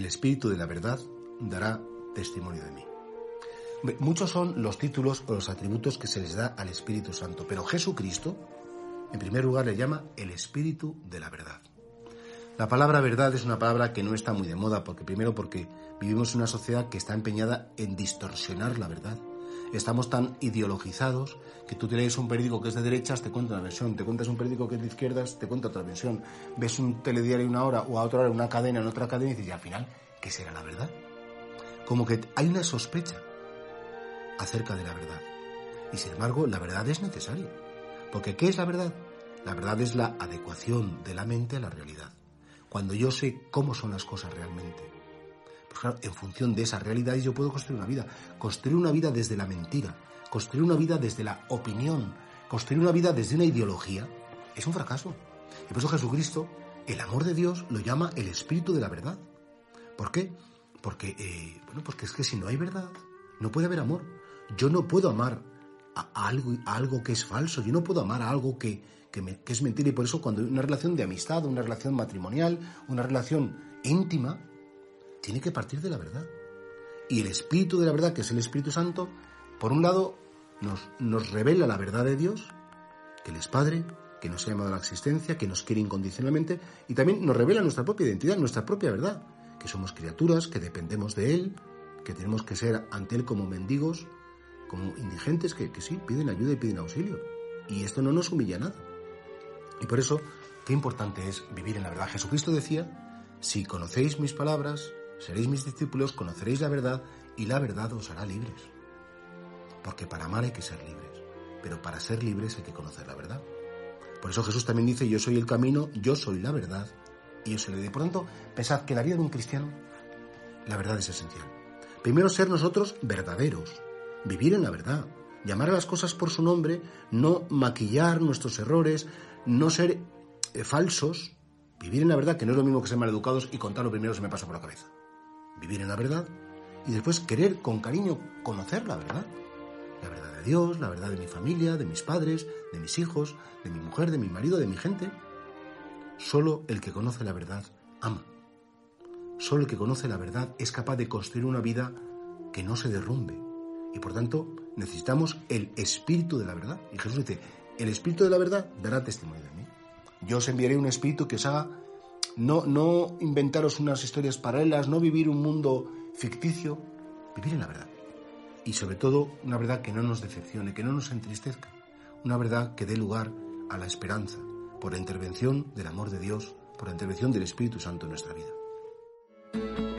El Espíritu de la verdad dará testimonio de mí. Muchos son los títulos o los atributos que se les da al Espíritu Santo, pero Jesucristo, en primer lugar, le llama el Espíritu de la verdad. La palabra verdad es una palabra que no está muy de moda, porque primero porque vivimos en una sociedad que está empeñada en distorsionar la verdad. Estamos tan ideologizados que tú lees un periódico que es de derechas, te cuenta una versión, te cuentas un periódico que es de izquierdas, te cuenta otra versión, ves un telediario una hora o a otra hora una cadena en otra cadena y dices, y al final, ¿qué será la verdad? Como que hay una sospecha acerca de la verdad. Y sin embargo, la verdad es necesaria. Porque ¿qué es la verdad? La verdad es la adecuación de la mente a la realidad. Cuando yo sé cómo son las cosas realmente. En función de esa realidad yo puedo construir una vida. Construir una vida desde la mentira, construir una vida desde la opinión, construir una vida desde una ideología, es un fracaso. Y por eso Jesucristo, el amor de Dios, lo llama el espíritu de la verdad. ¿Por qué? Porque, eh, bueno, porque es que si no hay verdad, no puede haber amor. Yo no puedo amar a algo, a algo que es falso, yo no puedo amar a algo que, que, es mentira y por eso cuando hay una relación de amistad, una relación matrimonial, una relación íntima, tiene que partir de la verdad. Y el Espíritu de la verdad, que es el Espíritu Santo, por un lado nos, nos revela la verdad de Dios, que Él es Padre, que nos ha llamado a la existencia, que nos quiere incondicionalmente, y también nos revela nuestra propia identidad, nuestra propia verdad, que somos criaturas, que dependemos de Él, que tenemos que ser ante Él como mendigos, como indigentes que, que sí, piden ayuda y piden auxilio. Y esto no nos humilla nada. Y por eso, qué importante es vivir en la verdad. Jesucristo decía, si conocéis mis palabras, seréis mis discípulos, conoceréis la verdad y la verdad os hará libres. Porque para amar hay que ser libres, pero para ser libres hay que conocer la verdad. Por eso Jesús también dice, yo soy el camino, yo soy la verdad y yo soy la vida. Por tanto, pensad que la vida de un cristiano, la verdad es esencial. Primero ser nosotros verdaderos, vivir en la verdad, llamar a las cosas por su nombre, no maquillar nuestros errores, no ser eh, falsos, vivir en la verdad, que no es lo mismo que ser maleducados y contar lo primero se me pasa por la cabeza. Vivir en la verdad y después querer con cariño conocer la verdad. La verdad de Dios, la verdad de mi familia, de mis padres, de mis hijos, de mi mujer, de mi marido, de mi gente. Solo el que conoce la verdad ama. Solo el que conoce la verdad es capaz de construir una vida que no se derrumbe, y por tanto, necesitamos el espíritu de la verdad. Y Jesús dice, el espíritu de la verdad dará testimonio de mí. Yo os enviaré un espíritu que os haga no, inventaros unas historias paralelas, no vivir un mundo ficticio, vivir en la verdad. Y sobre todo, una verdad que no nos decepcione, que no nos entristezca. Una verdad que dé lugar a la esperanza, por la intervención del amor de Dios, por la intervención del Espíritu Santo en nuestra vida.